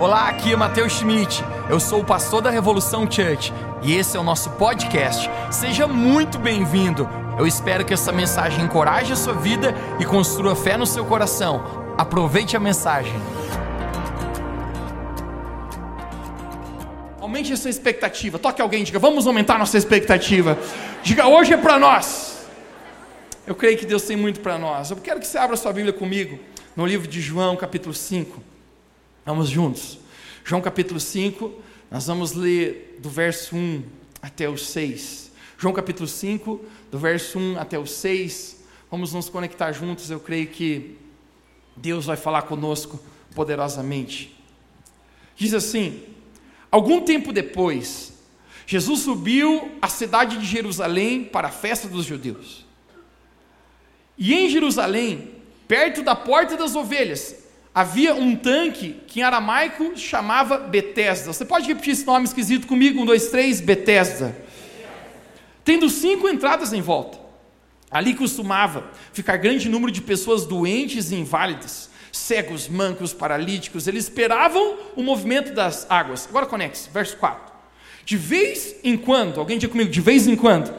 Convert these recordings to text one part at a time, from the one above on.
Olá, aqui é Matheus Schmidt. Eu sou o pastor da Revolução Church e esse é o nosso podcast. Seja muito bem-vindo. Eu espero que essa mensagem encoraje a sua vida e construa fé no seu coração. Aproveite a mensagem. Aumente a sua expectativa. Toque alguém, diga: Vamos aumentar nossa expectativa. Diga: Hoje é para nós. Eu creio que Deus tem muito para nós. Eu quero que você abra sua Bíblia comigo no livro de João, capítulo 5. Vamos juntos. João capítulo 5, nós vamos ler do verso 1 até o 6. João capítulo 5, do verso 1 até o 6. Vamos nos conectar juntos, eu creio que Deus vai falar conosco poderosamente. Diz assim: Algum tempo depois, Jesus subiu à cidade de Jerusalém para a festa dos judeus. E em Jerusalém, perto da porta das ovelhas, havia um tanque que em aramaico chamava Betesda. Você pode repetir esse nome esquisito comigo? Um, dois, três, Betesda. Tendo cinco entradas em volta. Ali costumava ficar grande número de pessoas doentes e inválidas, cegos, mancos, paralíticos. Eles esperavam o movimento das águas. Agora conecte, verso 4. De vez em quando, alguém diga comigo, de vez em quando,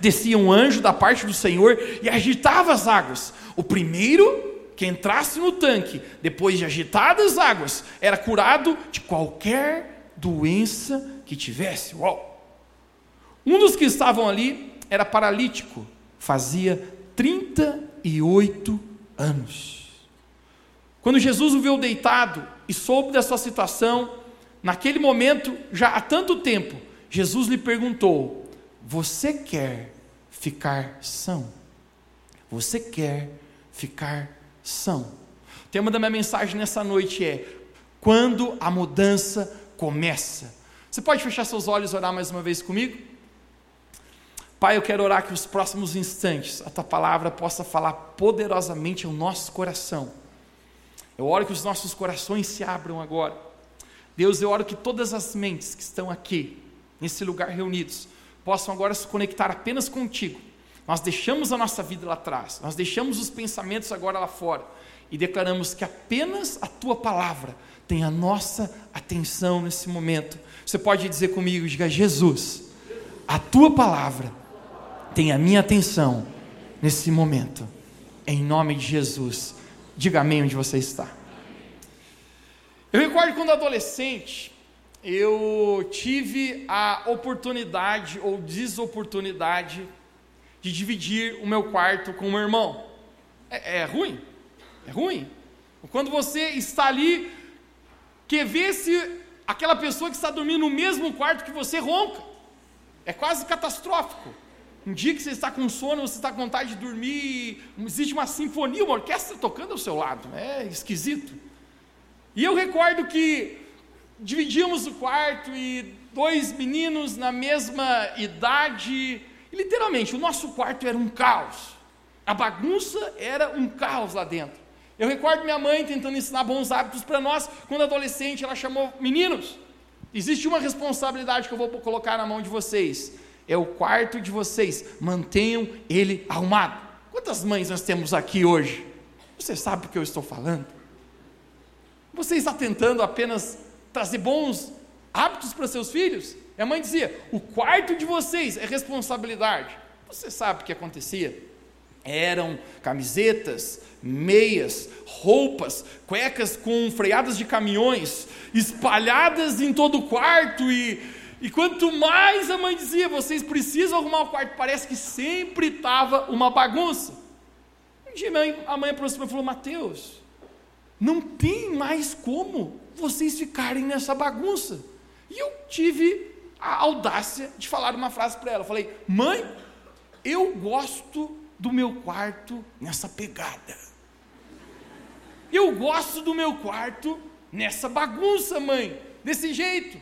descia um anjo da parte do Senhor e agitava as águas. O primeiro que entrasse no tanque, depois de agitadas as águas, era curado de qualquer doença que tivesse. Uau! Um dos que estavam ali era paralítico, fazia 38 anos. Quando Jesus o viu deitado e soube da sua situação, naquele momento, já há tanto tempo, Jesus lhe perguntou: Você quer ficar são? Você quer ficar são. O tema da minha mensagem nessa noite é: quando a mudança começa. Você pode fechar seus olhos e orar mais uma vez comigo? Pai, eu quero orar que os próximos instantes a tua palavra possa falar poderosamente ao nosso coração. Eu oro que os nossos corações se abram agora. Deus, eu oro que todas as mentes que estão aqui, nesse lugar reunidos, possam agora se conectar apenas contigo nós deixamos a nossa vida lá atrás, nós deixamos os pensamentos agora lá fora e declaramos que apenas a tua palavra tem a nossa atenção nesse momento. Você pode dizer comigo, diga Jesus, a tua palavra tem a minha atenção nesse momento. Em nome de Jesus. Diga amém onde você está. Eu recordo quando adolescente, eu tive a oportunidade ou desoportunidade de dividir o meu quarto com o meu irmão. É, é ruim, é ruim. Quando você está ali, quer ver se aquela pessoa que está dormindo no mesmo quarto que você ronca. É quase catastrófico. Um dia que você está com sono, você está com vontade de dormir, existe uma sinfonia, uma orquestra tocando ao seu lado. É esquisito. E eu recordo que dividíamos o quarto e dois meninos na mesma idade e, literalmente, o nosso quarto era um caos. A bagunça era um caos lá dentro. Eu recordo minha mãe tentando ensinar bons hábitos para nós. Quando adolescente, ela chamou meninos. Existe uma responsabilidade que eu vou colocar na mão de vocês. É o quarto de vocês. Mantenham ele arrumado. Quantas mães nós temos aqui hoje? Você sabe o que eu estou falando? Você está tentando apenas trazer bons hábitos para seus filhos? A mãe dizia: o quarto de vocês é responsabilidade. Você sabe o que acontecia? Eram camisetas, meias, roupas, cuecas com freadas de caminhões, espalhadas em todo o quarto, e, e quanto mais a mãe dizia, vocês precisam arrumar o quarto, parece que sempre estava uma bagunça. Um dia a mãe aproximou e falou: Mateus, não tem mais como vocês ficarem nessa bagunça. E eu tive a audácia de falar uma frase para ela. Eu falei, mãe, eu gosto do meu quarto nessa pegada. Eu gosto do meu quarto nessa bagunça, mãe, desse jeito.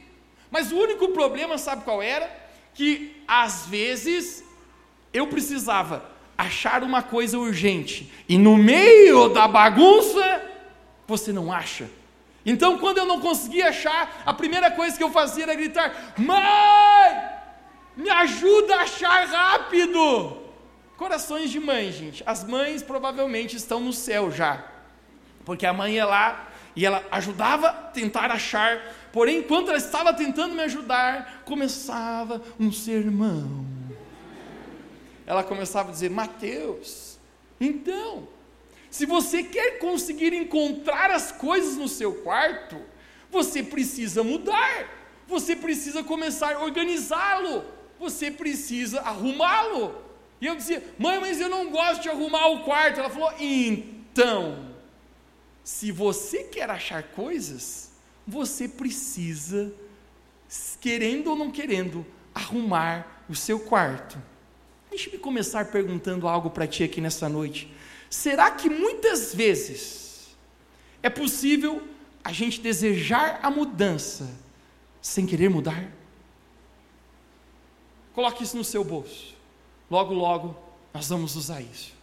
Mas o único problema, sabe qual era? Que às vezes eu precisava achar uma coisa urgente e no meio da bagunça você não acha então, quando eu não conseguia achar, a primeira coisa que eu fazia era gritar: Mãe, me ajuda a achar rápido! Corações de mãe, gente. As mães provavelmente estão no céu já, porque a mãe ia lá E ela ajudava a tentar achar, porém, enquanto ela estava tentando me ajudar, começava um sermão. Ela começava a dizer: Mateus, então, se você quer conseguir encontrar as coisas no seu quarto, você precisa mudar, você precisa começar a organizá-lo, você precisa arrumá-lo. E eu dizia: Mãe, mas eu não gosto de arrumar o quarto. Ela falou: Então se você quer achar coisas, você precisa, querendo ou não querendo, arrumar o seu quarto. Deixe-me começar perguntando algo para ti aqui nessa noite. Será que muitas vezes é possível a gente desejar a mudança sem querer mudar? Coloque isso no seu bolso. Logo, logo, nós vamos usar isso.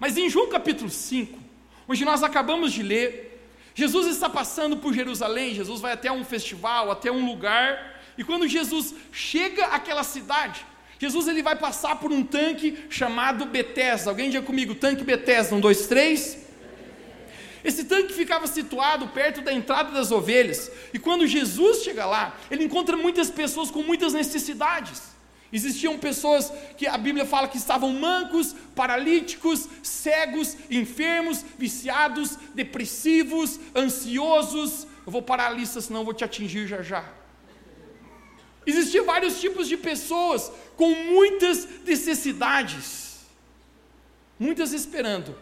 Mas em João capítulo 5, Hoje nós acabamos de ler, Jesus está passando por Jerusalém, Jesus vai até um festival, até um lugar, e quando Jesus chega àquela cidade, Jesus ele vai passar por um tanque chamado Betesda. Alguém diga comigo, tanque Betesda, um, dois, três. Esse tanque ficava situado perto da entrada das ovelhas, e quando Jesus chega lá, ele encontra muitas pessoas com muitas necessidades. Existiam pessoas que a Bíblia fala que estavam mancos, paralíticos, cegos, enfermos, viciados, depressivos, ansiosos. Eu vou parar a lista, senão eu vou te atingir já já. Existiam vários tipos de pessoas com muitas necessidades, muitas esperando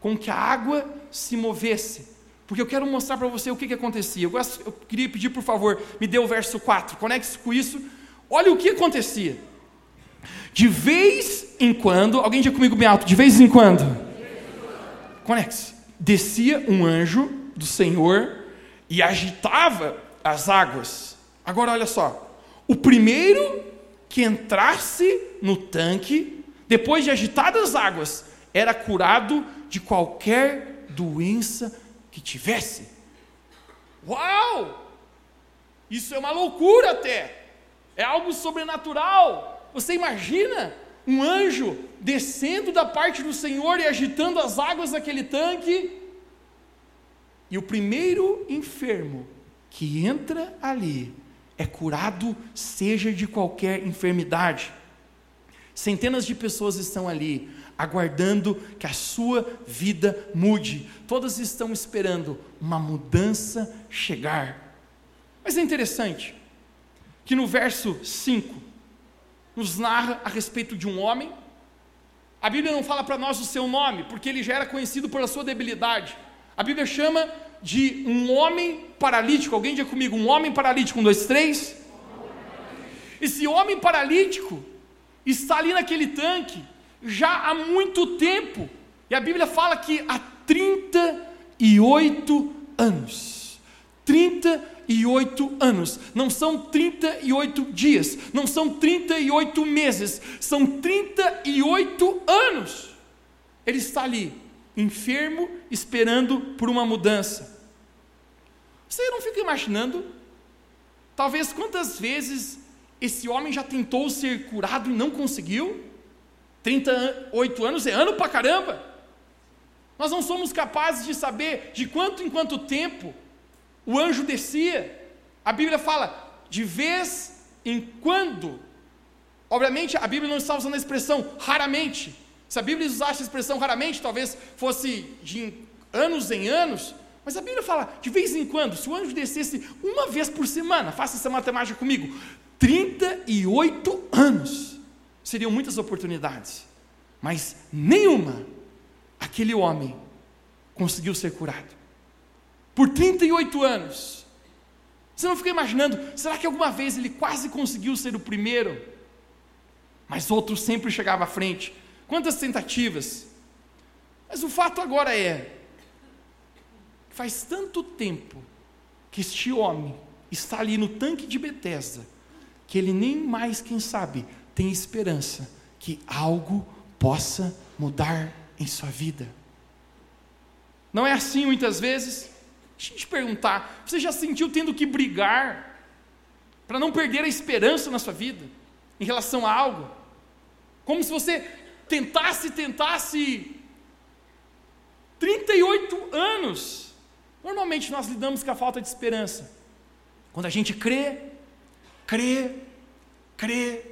com que a água se movesse. Porque eu quero mostrar para você o que, que acontecia. Eu, gosto, eu queria pedir, por favor, me dê o verso 4. Conecte-se com isso Olha o que acontecia. De vez em quando, alguém diga comigo bem alto, de vez em quando, conecte descia um anjo do Senhor e agitava as águas. Agora olha só, o primeiro que entrasse no tanque, depois de agitadas as águas, era curado de qualquer doença que tivesse. Uau! Isso é uma loucura até é algo sobrenatural. Você imagina um anjo descendo da parte do Senhor e agitando as águas daquele tanque? E o primeiro enfermo que entra ali é curado, seja de qualquer enfermidade. Centenas de pessoas estão ali, aguardando que a sua vida mude. Todas estão esperando uma mudança chegar. Mas é interessante, que no verso 5 nos narra a respeito de um homem. A Bíblia não fala para nós o seu nome, porque ele já era conhecido pela sua debilidade. A Bíblia chama de um homem paralítico. Alguém diga comigo, um homem paralítico, um, dois, três. Esse homem paralítico está ali naquele tanque já há muito tempo. E a Bíblia fala que há 38 anos. 38 38 anos, não são 38 dias, não são 38 meses, são 38 anos. Ele está ali, enfermo, esperando por uma mudança. Você não fica imaginando? Talvez quantas vezes esse homem já tentou ser curado e não conseguiu? 38 anos é ano pra caramba. Nós não somos capazes de saber de quanto em quanto tempo o anjo descia. A Bíblia fala de vez em quando. Obviamente, a Bíblia não está usando a expressão raramente. Se a Bíblia usasse a expressão raramente, talvez fosse de anos em anos. Mas a Bíblia fala de vez em quando. Se o anjo descesse uma vez por semana, faça essa matemática comigo: 38 anos. Seriam muitas oportunidades. Mas nenhuma aquele homem conseguiu ser curado por 38 anos. Você não fica imaginando, será que alguma vez ele quase conseguiu ser o primeiro? Mas outro sempre chegava à frente. Quantas tentativas? Mas o fato agora é, faz tanto tempo que este homem está ali no tanque de Betesda, que ele nem mais, quem sabe, tem esperança que algo possa mudar em sua vida. Não é assim muitas vezes? Deixa eu te perguntar: você já sentiu tendo que brigar para não perder a esperança na sua vida em relação a algo? Como se você tentasse, tentasse 38 anos Normalmente nós lidamos com a falta de esperança. Quando a gente crê, crê, crê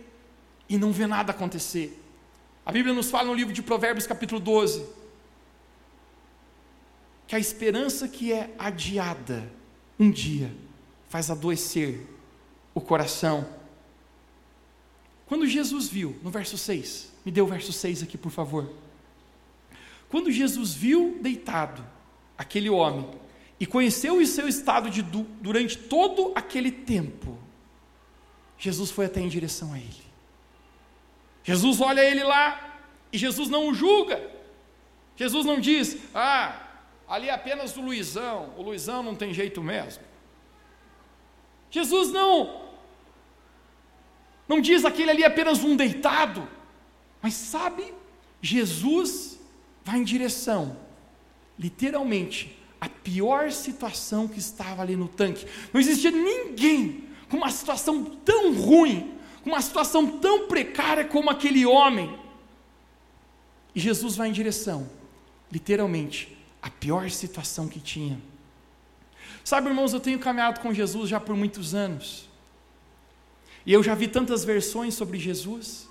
e não vê nada acontecer. A Bíblia nos fala no livro de Provérbios, capítulo 12, que a esperança que é adiada um dia faz adoecer o coração. Quando Jesus viu, no verso 6, me dê o verso 6 aqui, por favor. Quando Jesus viu deitado aquele homem e conheceu o seu estado de, durante todo aquele tempo, Jesus foi até em direção a ele. Jesus olha ele lá e Jesus não o julga. Jesus não diz, ah, ali é apenas o Luizão, o Luizão não tem jeito mesmo. Jesus não não diz aquele ali é apenas um deitado, mas sabe, Jesus vai em direção, literalmente, a pior situação que estava ali no tanque. Não existia ninguém com uma situação tão ruim, com uma situação tão precária como aquele homem. E Jesus vai em direção, literalmente, a pior situação que tinha. Sabe, irmãos, eu tenho caminhado com Jesus já por muitos anos. E eu já vi tantas versões sobre Jesus.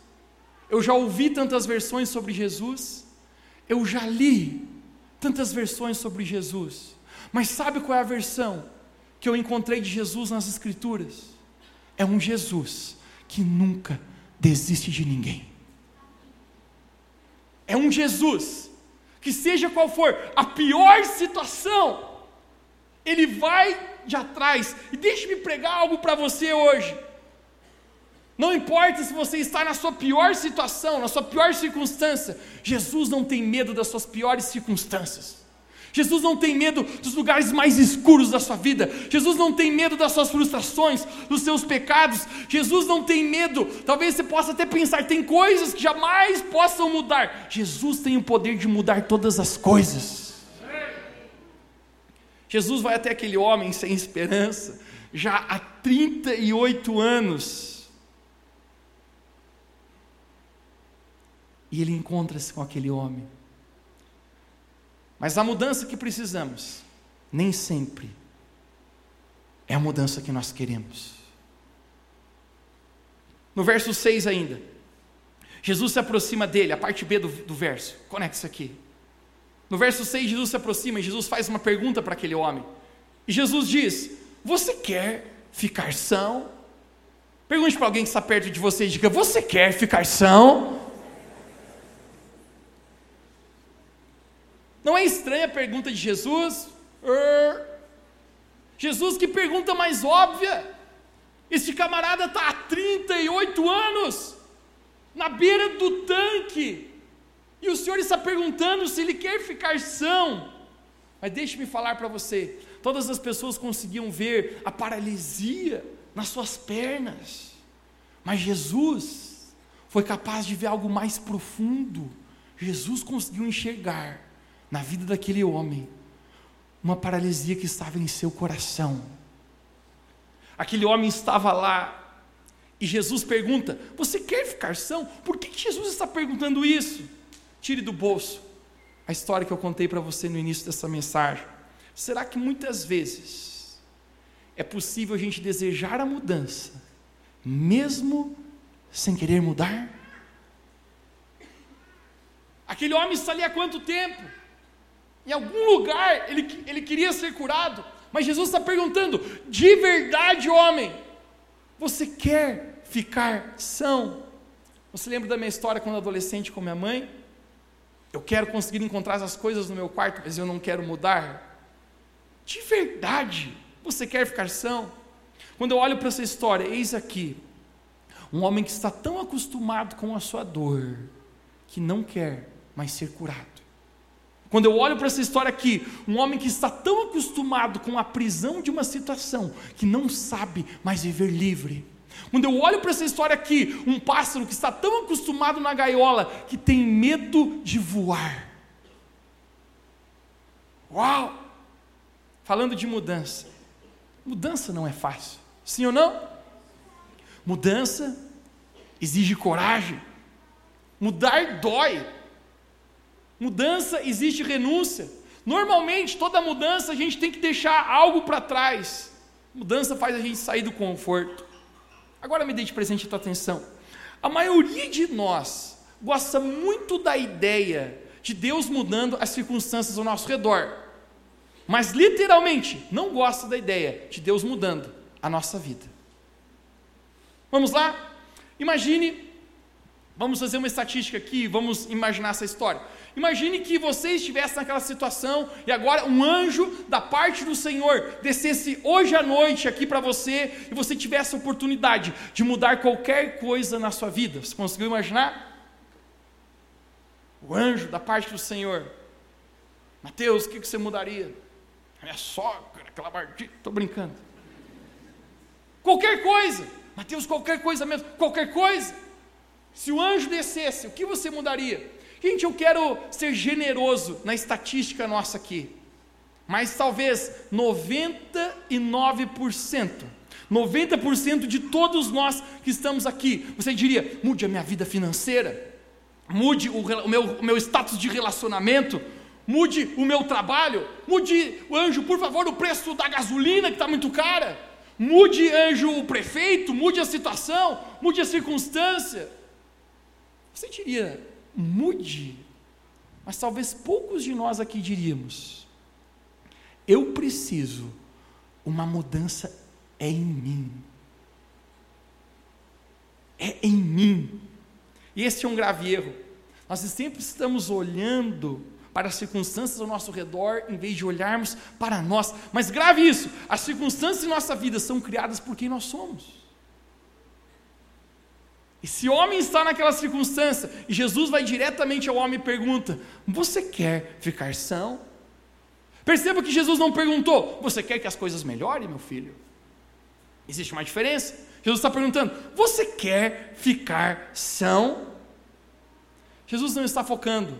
Eu já ouvi tantas versões sobre Jesus. Eu já li tantas versões sobre Jesus. Mas sabe qual é a versão que eu encontrei de Jesus nas Escrituras? É um Jesus que nunca desiste de ninguém. É um Jesus que, seja qual for a pior situação, ele vai de atrás. E deixe-me pregar algo para você hoje. Não importa se você está na sua pior situação, na sua pior circunstância, Jesus não tem medo das suas piores circunstâncias. Jesus não tem medo dos lugares mais escuros da sua vida. Jesus não tem medo das suas frustrações, dos seus pecados. Jesus não tem medo. Talvez você possa até pensar, tem coisas que jamais possam mudar. Jesus tem o poder de mudar todas as coisas. Jesus vai até aquele homem sem esperança, já há 38 anos. E ele encontra-se com aquele homem. Mas a mudança que precisamos, nem sempre é a mudança que nós queremos. No verso 6 ainda, Jesus se aproxima dele, a parte B do, do verso, conecta isso aqui. No verso 6, Jesus se aproxima e Jesus faz uma pergunta para aquele homem. E Jesus diz: Você quer ficar são? Pergunte para alguém que está perto de você e diga: Você quer ficar são? Não é estranha a pergunta de Jesus? Er, Jesus, que pergunta mais óbvia. Este camarada está há 38 anos na beira do tanque. E o Senhor está perguntando se ele quer ficar são. Mas deixe-me falar para você: todas as pessoas conseguiam ver a paralisia nas suas pernas, mas Jesus foi capaz de ver algo mais profundo. Jesus conseguiu enxergar na vida daquele homem uma paralisia que estava em seu coração. Aquele homem estava lá e Jesus pergunta: Você quer ficar são? Por que Jesus está perguntando isso? Tire do bolso a história que eu contei para você no início dessa mensagem. Será que muitas vezes é possível a gente desejar a mudança, mesmo sem querer mudar? Aquele homem está ali há quanto tempo? Em algum lugar ele, ele queria ser curado, mas Jesus está perguntando: de verdade, homem, você quer ficar são? Você lembra da minha história quando adolescente com minha mãe? Eu quero conseguir encontrar as coisas no meu quarto, mas eu não quero mudar. De verdade, você quer ficar são? Quando eu olho para essa história, eis aqui um homem que está tão acostumado com a sua dor que não quer mais ser curado. Quando eu olho para essa história aqui, um homem que está tão acostumado com a prisão de uma situação que não sabe mais viver livre. Quando eu olho para essa história aqui, um pássaro que está tão acostumado na gaiola que tem medo de voar. Uau! Falando de mudança. Mudança não é fácil. Sim ou não? Mudança exige coragem. Mudar dói. Mudança existe renúncia. Normalmente, toda mudança a gente tem que deixar algo para trás. Mudança faz a gente sair do conforto. Agora me dê de presente a tua atenção. A maioria de nós gosta muito da ideia de Deus mudando as circunstâncias ao nosso redor. Mas literalmente não gosta da ideia de Deus mudando a nossa vida. Vamos lá? Imagine, vamos fazer uma estatística aqui, vamos imaginar essa história. Imagine que você estivesse naquela situação e agora um anjo da parte do Senhor descesse hoje à noite aqui para você e você tivesse a oportunidade de mudar qualquer coisa na sua vida. Você conseguiu imaginar? O anjo da parte do Senhor. Mateus, o que você mudaria? A minha sogra, aquela maldita, estou brincando. Qualquer coisa. Mateus, qualquer coisa mesmo, qualquer coisa. Se o anjo descesse, o que você mudaria? Gente, eu quero ser generoso na estatística nossa aqui, mas talvez 99%, 90% de todos nós que estamos aqui, você diria: mude a minha vida financeira, mude o, o, meu, o meu status de relacionamento, mude o meu trabalho, mude, o anjo, por favor, o preço da gasolina que está muito cara, mude, anjo, o prefeito, mude a situação, mude a circunstância. Você diria, mude. Mas talvez poucos de nós aqui diríamos: eu preciso, uma mudança é em mim. É em mim. E esse é um grave erro. Nós sempre estamos olhando para as circunstâncias ao nosso redor, em vez de olharmos para nós. Mas grave isso: as circunstâncias em nossa vida são criadas por quem nós somos. Esse homem está naquela circunstância e Jesus vai diretamente ao homem e pergunta: Você quer ficar são? Perceba que Jesus não perguntou: Você quer que as coisas melhorem, meu filho? Existe uma diferença. Jesus está perguntando: Você quer ficar são? Jesus não está focando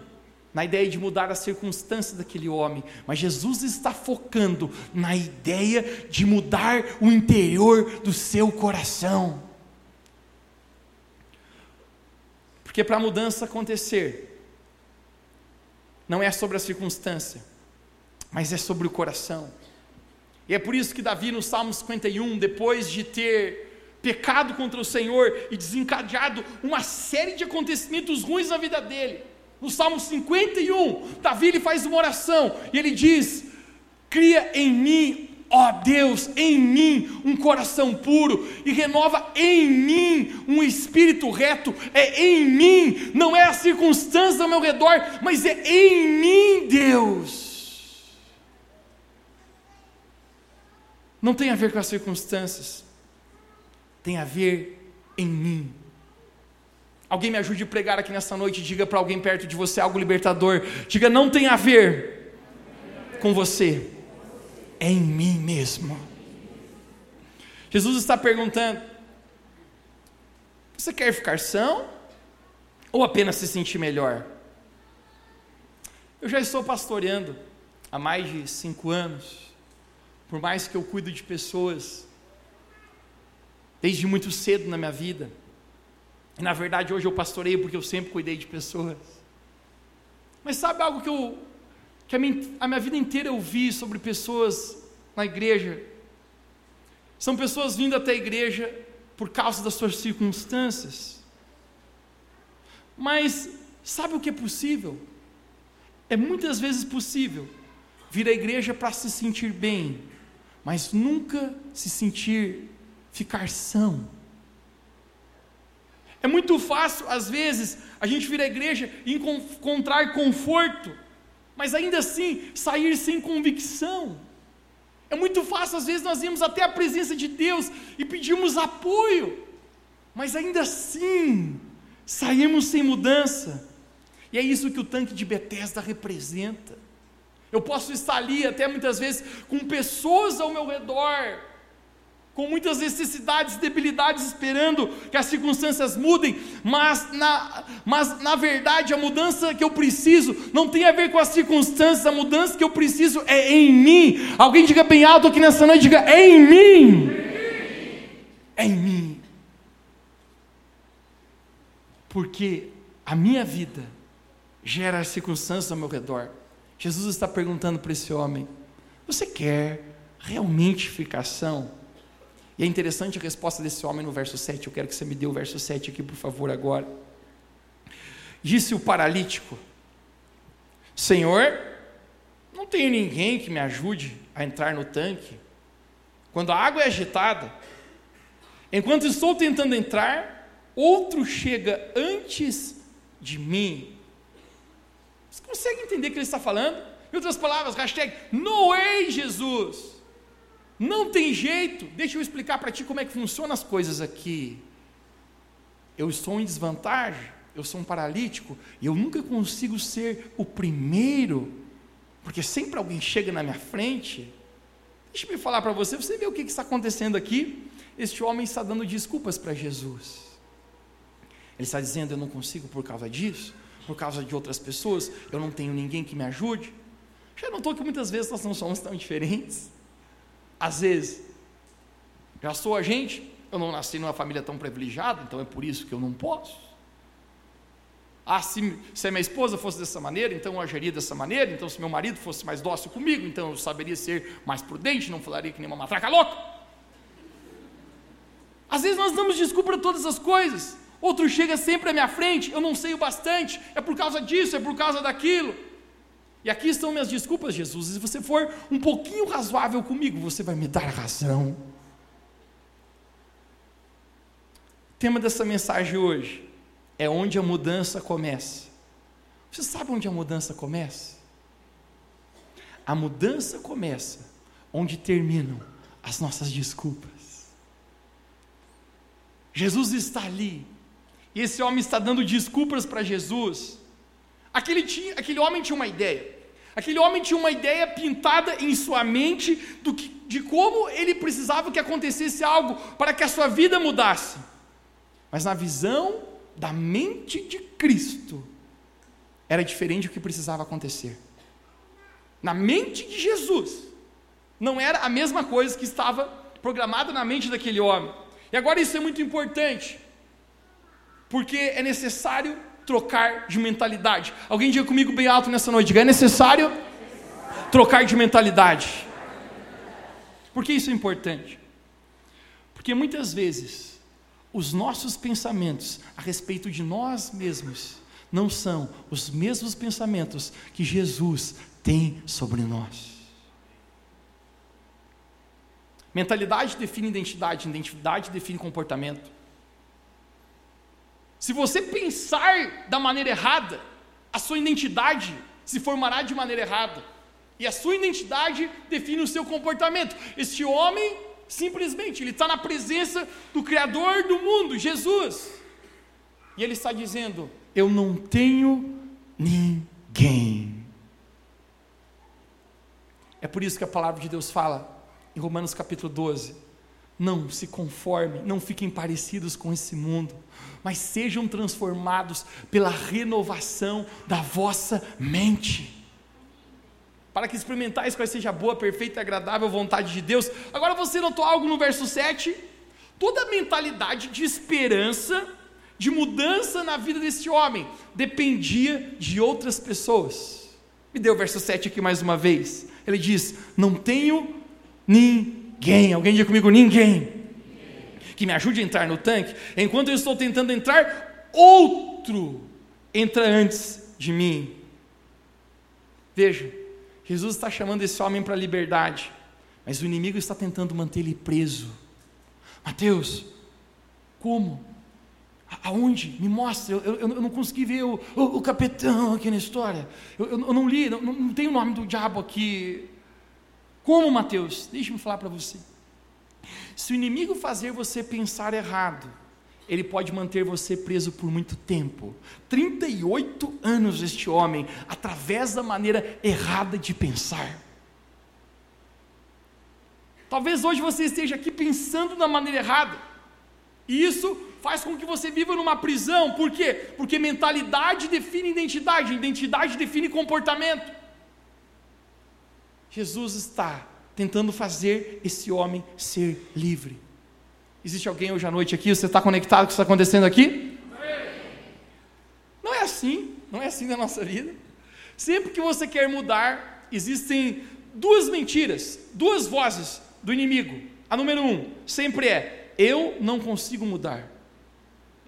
na ideia de mudar as circunstâncias daquele homem, mas Jesus está focando na ideia de mudar o interior do seu coração. Porque para a mudança acontecer, não é sobre a circunstância, mas é sobre o coração. E é por isso que Davi, no Salmo 51, depois de ter pecado contra o Senhor e desencadeado uma série de acontecimentos ruins na vida dele, no Salmo 51, Davi ele faz uma oração e ele diz: Cria em mim ó Deus, em mim um coração puro e renova em mim um espírito reto. É em mim, não é a circunstância ao meu redor, mas é em mim, Deus. Não tem a ver com as circunstâncias, tem a ver em mim. Alguém me ajude a pregar aqui nessa noite, diga para alguém perto de você algo libertador. Diga, não tem a ver com você em mim mesmo. Jesus está perguntando: você quer ficar são ou apenas se sentir melhor? Eu já estou pastoreando há mais de cinco anos, por mais que eu cuido de pessoas desde muito cedo na minha vida. E na verdade hoje eu pastoreio porque eu sempre cuidei de pessoas. Mas sabe algo que eu que a minha, a minha vida inteira eu vi sobre pessoas na igreja. São pessoas vindo até a igreja por causa das suas circunstâncias. Mas sabe o que é possível? É muitas vezes possível vir à igreja para se sentir bem, mas nunca se sentir ficar são. É muito fácil, às vezes, a gente vir à igreja e encontrar conforto mas ainda assim sair sem convicção. É muito fácil, às vezes, nós irmos até a presença de Deus e pedirmos apoio, mas ainda assim saímos sem mudança. E é isso que o tanque de Betesda representa. Eu posso estar ali até muitas vezes com pessoas ao meu redor, com muitas necessidades, debilidades, esperando que as circunstâncias mudem, mas na, mas na verdade a mudança que eu preciso não tem a ver com as circunstâncias, a mudança que eu preciso é em mim. Alguém diga bem alto aqui nessa noite, diga é em mim. É em mim. Porque a minha vida gera as circunstâncias ao meu redor. Jesus está perguntando para esse homem: Você quer realmente ficação? E é interessante a resposta desse homem no verso 7. Eu quero que você me dê o verso 7 aqui, por favor, agora. Disse o paralítico: Senhor, não tenho ninguém que me ajude a entrar no tanque. Quando a água é agitada, enquanto estou tentando entrar, outro chega antes de mim. Você consegue entender o que ele está falando? Em outras palavras, hashtag, no way, Jesus. Não tem jeito. Deixa eu explicar para ti como é que funcionam as coisas aqui. Eu estou em desvantagem, eu sou um paralítico, e eu nunca consigo ser o primeiro, porque sempre alguém chega na minha frente. Deixa eu falar para você, você vê o que está acontecendo aqui? Este homem está dando desculpas para Jesus. Ele está dizendo: Eu não consigo por causa disso, por causa de outras pessoas, eu não tenho ninguém que me ajude. Já notou que muitas vezes nós não somos tão diferentes? Às vezes, já sou a gente, eu não nasci numa família tão privilegiada, então é por isso que eu não posso. Ah, se, se a minha esposa fosse dessa maneira, então eu agiria dessa maneira. Então, se meu marido fosse mais dócil comigo, então eu saberia ser mais prudente, não falaria que nem uma matraca louca. Às vezes nós damos desculpa para todas as coisas. Outro chega sempre à minha frente, eu não sei o bastante, é por causa disso, é por causa daquilo. E aqui estão minhas desculpas, Jesus. Se você for um pouquinho razoável comigo, você vai me dar razão. O tema dessa mensagem hoje é onde a mudança começa. Você sabe onde a mudança começa? A mudança começa onde terminam as nossas desculpas. Jesus está ali, e esse homem está dando desculpas para Jesus. Aquele, tinha, aquele homem tinha uma ideia. Aquele homem tinha uma ideia pintada em sua mente do que, de como ele precisava que acontecesse algo para que a sua vida mudasse. Mas na visão da mente de Cristo, era diferente o que precisava acontecer. Na mente de Jesus, não era a mesma coisa que estava programada na mente daquele homem. E agora isso é muito importante, porque é necessário trocar de mentalidade. Alguém diga comigo bem alto nessa noite: é necessário trocar de mentalidade. Por que isso é importante? Porque muitas vezes os nossos pensamentos a respeito de nós mesmos não são os mesmos pensamentos que Jesus tem sobre nós. Mentalidade define identidade, identidade define comportamento. Se você pensar da maneira errada, a sua identidade se formará de maneira errada. E a sua identidade define o seu comportamento. Este homem, simplesmente, ele está na presença do Criador do mundo, Jesus. E ele está dizendo: Eu não tenho ninguém. É por isso que a palavra de Deus fala em Romanos capítulo 12: Não se conformem, não fiquem parecidos com esse mundo, mas sejam transformados pela renovação da vossa mente. Para que experimentais qual seja a boa, perfeita e agradável vontade de Deus. Agora você notou algo no verso 7? Toda a mentalidade de esperança, de mudança na vida desse homem, dependia de outras pessoas. Me dê o verso 7 aqui mais uma vez. Ele diz: Não tenho Ninguém. Alguém diga comigo: ninguém. Que me ajude a entrar no tanque. Enquanto eu estou tentando entrar, outro entra antes de mim. Veja, Jesus está chamando esse homem para a liberdade, mas o inimigo está tentando manter ele preso. Mateus, como? Aonde? Me mostra. Eu, eu, eu não consegui ver o, o, o, capitão aqui na história. Eu, eu não li, não, não tem o nome do diabo aqui. Como, Mateus? Deixe-me falar para você. Se o inimigo fazer você pensar errado, ele pode manter você preso por muito tempo. 38 anos este homem, através da maneira errada de pensar. Talvez hoje você esteja aqui pensando da maneira errada. E isso faz com que você viva numa prisão. Por quê? Porque mentalidade define identidade, identidade define comportamento. Jesus está tentando fazer esse homem ser livre. Existe alguém hoje à noite aqui? Você está conectado com o que está acontecendo aqui? Não é assim, não é assim na nossa vida. Sempre que você quer mudar, existem duas mentiras, duas vozes do inimigo. A número um sempre é: eu não consigo mudar.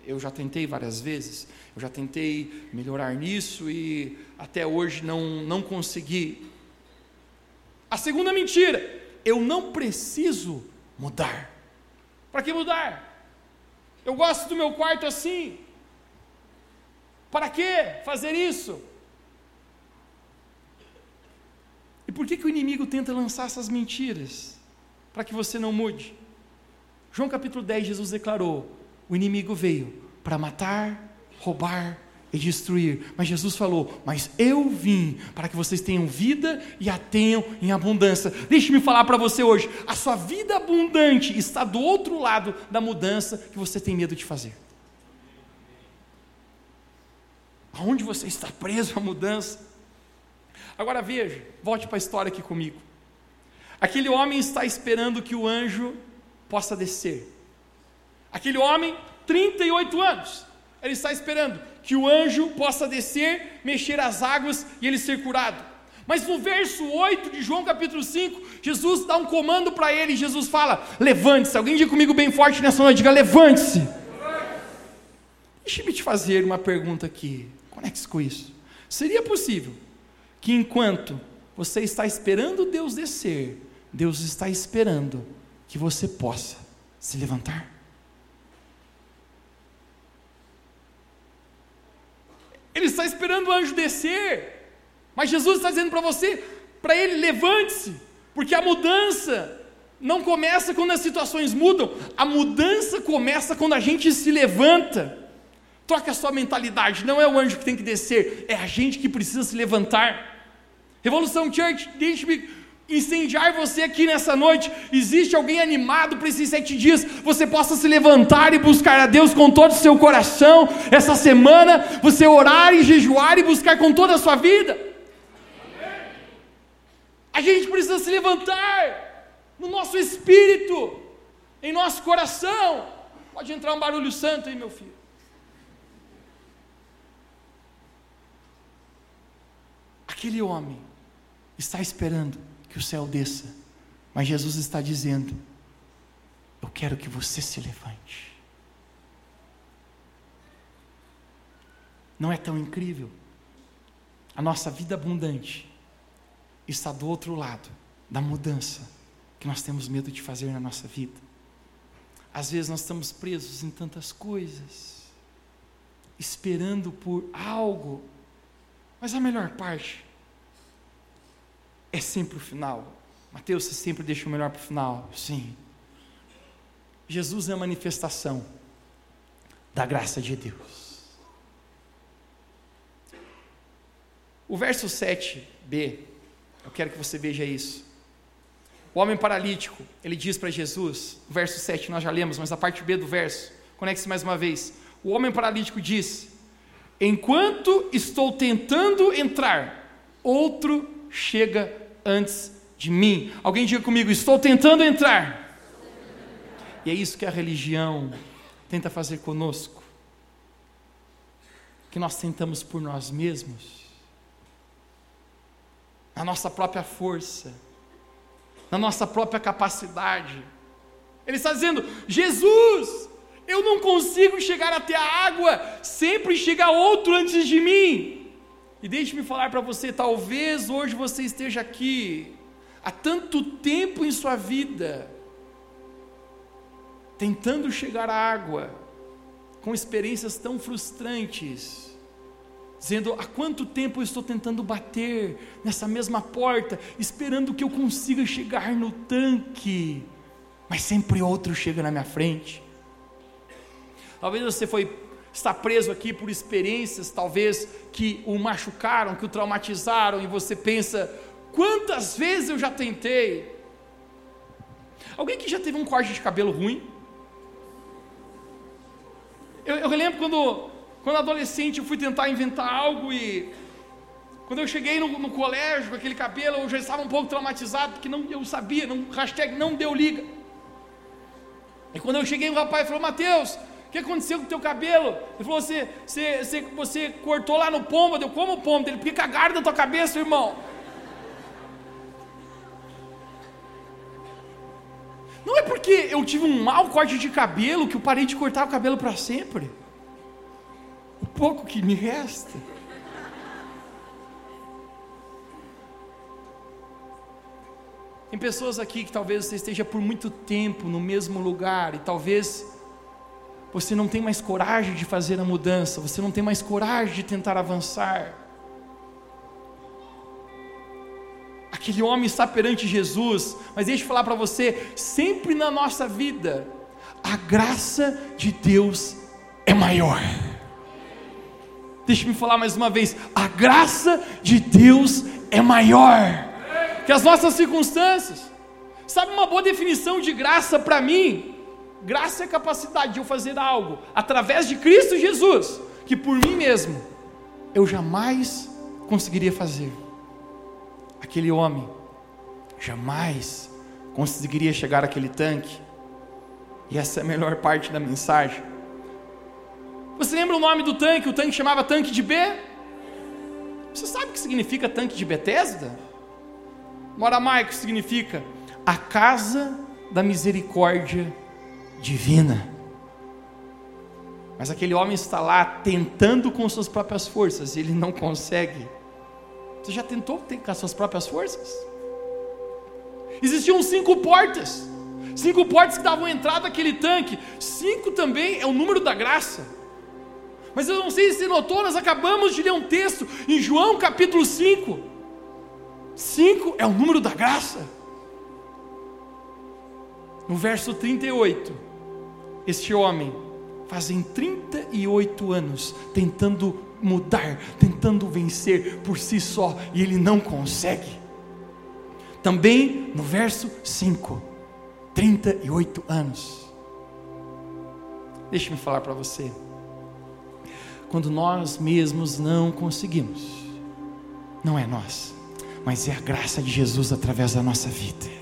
Eu já tentei várias vezes, eu já tentei melhorar nisso e até hoje não, não consegui. A segunda mentira: eu não preciso mudar. Para que mudar? Eu gosto do meu quarto assim. Para que fazer isso? E por que, que o inimigo tenta lançar essas mentiras? Para que você não mude. João capítulo 10, Jesus declarou: o inimigo veio para matar, roubar e destruir. Mas Jesus falou: Mas eu vim para que vocês tenham vida e a tenham em abundância. Deixe-me falar para você hoje: a sua vida abundante está do outro lado da mudança que você tem medo de fazer. Aonde você está preso à mudança? Agora veja, volte para a história aqui comigo. Aquele homem está esperando que o anjo possa descer. Aquele homem, 38 anos, ele está esperando que o anjo possa descer, mexer as águas e ele ser curado. Mas no verso 8 de João capítulo 5, Jesus dá um comando para ele, Jesus fala: levante-se. Alguém diga comigo bem forte nessa noite, diga: levante-se. Deixa-me te fazer uma pergunta aqui, conecte-se com isso. Seria possível que enquanto você está esperando Deus descer, Deus está esperando que você possa se levantar. Ele está esperando o anjo descer, mas Jesus está dizendo para você, para ele, levante-se, porque a mudança não começa quando as situações mudam, a mudança começa quando a gente se levanta. Troque a sua mentalidade, não é o anjo que tem que descer, é a gente que precisa se levantar. Revolução Church, deixe-me incendiar você aqui nessa noite. Existe alguém animado para esses sete dias? Você possa se levantar e buscar a Deus com todo o seu coração. Essa semana, você orar e jejuar e buscar com toda a sua vida. A gente precisa se levantar no nosso espírito, em nosso coração. Pode entrar um barulho santo aí, meu filho. Aquele homem está esperando que o céu desça, mas Jesus está dizendo: Eu quero que você se levante. Não é tão incrível? A nossa vida abundante está do outro lado da mudança que nós temos medo de fazer na nossa vida. Às vezes nós estamos presos em tantas coisas, esperando por algo, mas a melhor parte é sempre o final. Mateus, você sempre deixa o melhor para o final. Sim. Jesus é a manifestação da graça de Deus. O verso 7b, eu quero que você veja isso. O homem paralítico, ele diz para Jesus, verso 7 nós já lemos, mas a parte B do verso, conecte-se mais uma vez. O homem paralítico diz: Enquanto estou tentando entrar, outro chega antes de mim. Alguém diga comigo: estou tentando entrar. E é isso que a religião tenta fazer conosco. Que nós tentamos por nós mesmos, na nossa própria força, na nossa própria capacidade. Ele está dizendo: Jesus, eu não consigo chegar até a água, sempre chega outro antes de mim. E deixe-me falar para você, talvez hoje você esteja aqui há tanto tempo em sua vida, tentando chegar à água, com experiências tão frustrantes, dizendo: há quanto tempo eu estou tentando bater nessa mesma porta, esperando que eu consiga chegar no tanque, mas sempre outro chega na minha frente. Talvez você foi está preso aqui por experiências talvez que o machucaram, que o traumatizaram, e você pensa: quantas vezes eu já tentei? Alguém que já teve um corte de cabelo ruim? Eu, eu lembro quando, quando adolescente eu fui tentar inventar algo e quando eu cheguei no, no, colégio com aquele cabelo, eu já estava um pouco traumatizado, porque não, eu sabia, não, hashtag não deu liga. E quando eu cheguei, o rapaz falou, Mateus, O que aconteceu com o teu cabelo? Ele falou: você, você, você, você cortou lá no pombo. Deu como o pombo? Ele, porque cagaram da tua cabeça, irmão. Não é porque eu tive um mau corte de cabelo que eu parei de cortar o cabelo para sempre. O pouco que me resta. Tem pessoas aqui que talvez você esteja por muito tempo no mesmo lugar e talvez você não tem mais coragem de fazer a mudança, você não tem mais coragem de tentar avançar. Aquele homem está perante Jesus, mas deixa eu falar para você: sempre na nossa vida, a graça de Deus é maior. Deixa me falar mais uma vez: a graça de Deus é maior que as nossas circunstâncias. Sabe uma boa definição de graça para mim? Graça a capacidade de eu fazer algo através de Cristo Jesus, que por mim mesmo eu jamais conseguiria fazer. Aquele homem jamais conseguiria chegar àquele tanque. E essa é a melhor parte da mensagem. Você lembra o nome do tanque? O tanque chamava tanque de B? Você sabe o que significa tanque de Betesda? No aramaico significa a casa da misericórdia divina. Mas aquele homem está lá tentando com suas próprias forças, ele não consegue. Você já tentou com as suas próprias forças? Existiam cinco portas, cinco portas que davam entrada àquele tanque. Cinco também é o número da graça. Mas eu não sei se notou, nós acabamos de ler um texto em João capítulo 5, Cinco é o número da graça. No verso 38, este homem, fazem 38 anos, tentando mudar, tentando vencer por si só, e ele não consegue. Também no verso 5, 38 anos. Deixe-me falar para você. Quando nós mesmos não conseguimos, não é nós mas é a graça de Jesus através da nossa vida.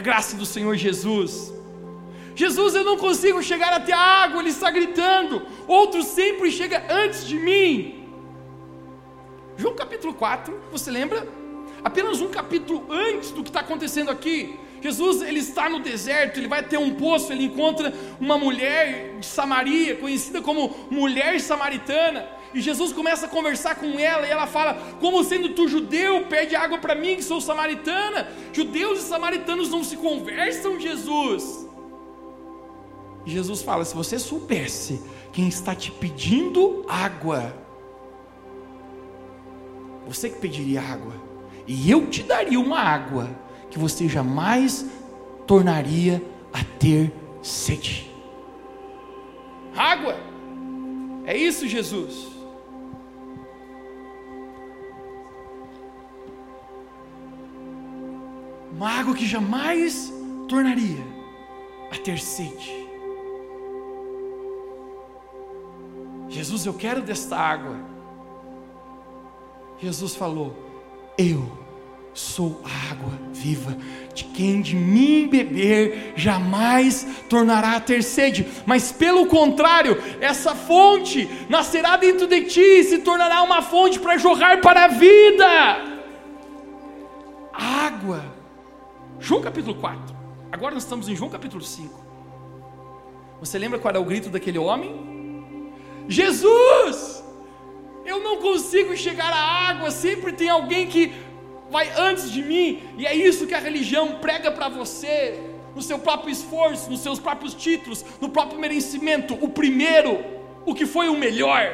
A graça do Senhor Jesus. Jesus, eu não consigo chegar até a água, ele está gritando. Outro sempre chega antes de mim. João capítulo 4, você lembra? Apenas um capítulo antes do que está acontecendo aqui. Jesus ele está no deserto, ele vai ter um poço, ele encontra uma mulher de Samaria, conhecida como mulher samaritana. E Jesus começa a conversar com ela e ela fala: Como sendo tu judeu, pede água para mim que sou samaritana. Judeus e samaritanos não se conversam, Jesus. E Jesus fala: Se você soubesse quem está te pedindo água, você que pediria água, e eu te daria uma água que você jamais tornaria a ter sede. Água, é isso, Jesus. Uma água que jamais tornaria a ter sede. Jesus, eu quero desta água. Jesus falou: Eu sou a água viva, de quem de mim beber jamais tornará a ter sede, mas pelo contrário, essa fonte nascerá dentro de ti e se tornará uma fonte para jorrar para a vida. João capítulo 4. Agora nós estamos em João capítulo 5. Você lembra qual era o grito daquele homem? Jesus! Eu não consigo chegar à água, sempre tem alguém que vai antes de mim, e é isso que a religião prega para você, no seu próprio esforço, nos seus próprios títulos, no próprio merecimento, o primeiro, o que foi o melhor.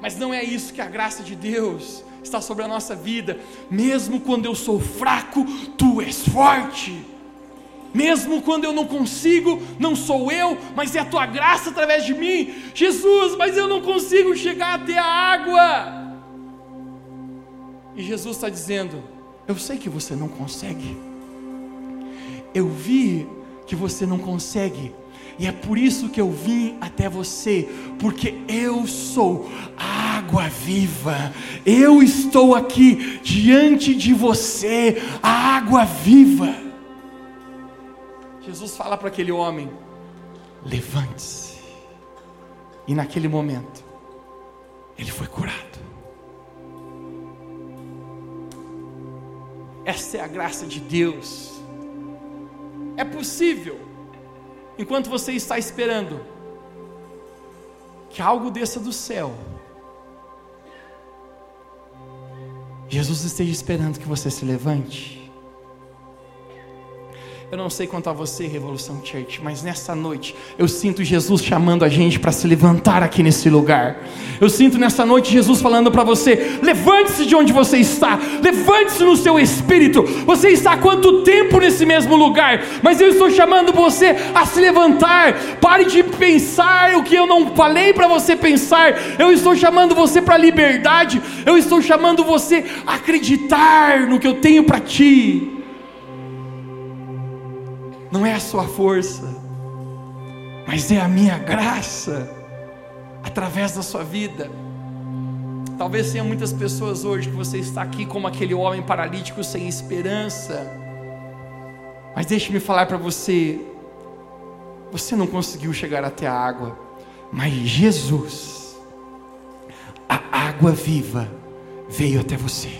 Mas não é isso que a graça de Deus está sobre a nossa vida. Mesmo quando eu sou fraco, tu és forte. Mesmo quando eu não consigo, não sou eu, mas é a tua graça através de mim. Jesus, mas eu não consigo chegar até a água. E Jesus está dizendo: Eu sei que você não consegue. Eu vi que você não consegue, e é por isso que eu vim até você, porque eu sou água viva. Eu estou aqui diante de você, a água viva. Jesus fala para aquele homem: levante-se. E naquele momento, ele foi curado. Essa é a graça de Deus. É possível, enquanto você está esperando, que algo desça do céu. Jesus esteja esperando que você se levante eu não sei quanto a você, Revolução Church, mas nessa noite eu sinto Jesus chamando a gente para se levantar aqui nesse lugar. Eu sinto nessa noite Jesus falando para você: levante-se de onde você está, levante-se no seu espírito. Você está há quanto tempo nesse mesmo lugar? Mas eu estou chamando você a se levantar. Pare de pensar o que eu não falei para você pensar. Eu estou chamando você para liberdade. Eu estou chamando você a acreditar no que eu tenho para ti não é a sua força, mas é a minha graça através da sua vida. Talvez tenha muitas pessoas hoje que você está aqui como aquele homem paralítico sem esperança. Mas deixe-me falar para você, você não conseguiu chegar até a água, mas Jesus, a água viva, veio até você.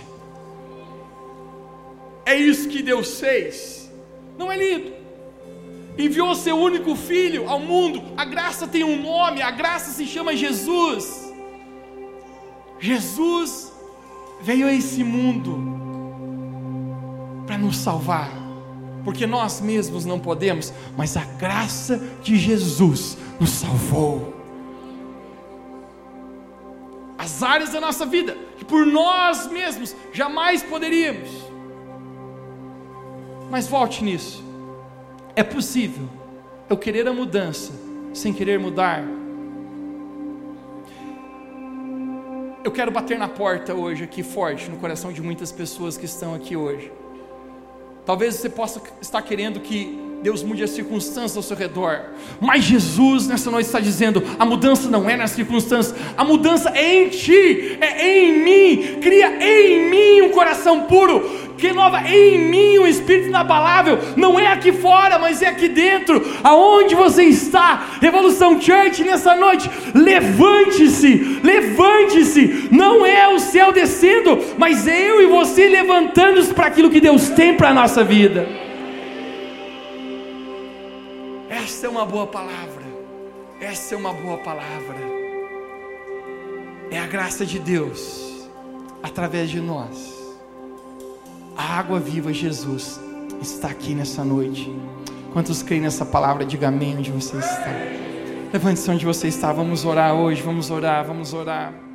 É isso que Deus fez. Não é lindo? Enviou seu único filho ao mundo. A graça tem um nome, a graça se chama Jesus. Jesus veio a esse mundo para nos salvar, porque nós mesmos não podemos, mas a graça de Jesus nos salvou. As áreas da nossa vida que por nós mesmos jamais poderíamos. Mas volte nisso. É possível eu querer a mudança sem querer mudar? Eu quero bater na porta hoje, aqui forte, no coração de muitas pessoas que estão aqui hoje. Talvez você possa estar querendo que Deus mude as circunstâncias ao seu redor. Mas Jesus nessa noite está dizendo: a mudança não é nas circunstâncias, a mudança é em ti, é em mim. Cria em mim um coração puro, renova em mim um espírito inabalável. Não é aqui fora, mas é aqui dentro. Aonde você está, Revolução Church, nessa noite, levante-se, levante-se. Não é o céu descendo, mas eu e você levantando-se para aquilo que Deus tem para a nossa vida. Essa é uma boa palavra. Essa é uma boa palavra. É a graça de Deus através de nós. A água viva, Jesus, está aqui nessa noite. Quantos creem nessa palavra, diga amém onde você está. Levante-se onde você está. Vamos orar hoje, vamos orar, vamos orar.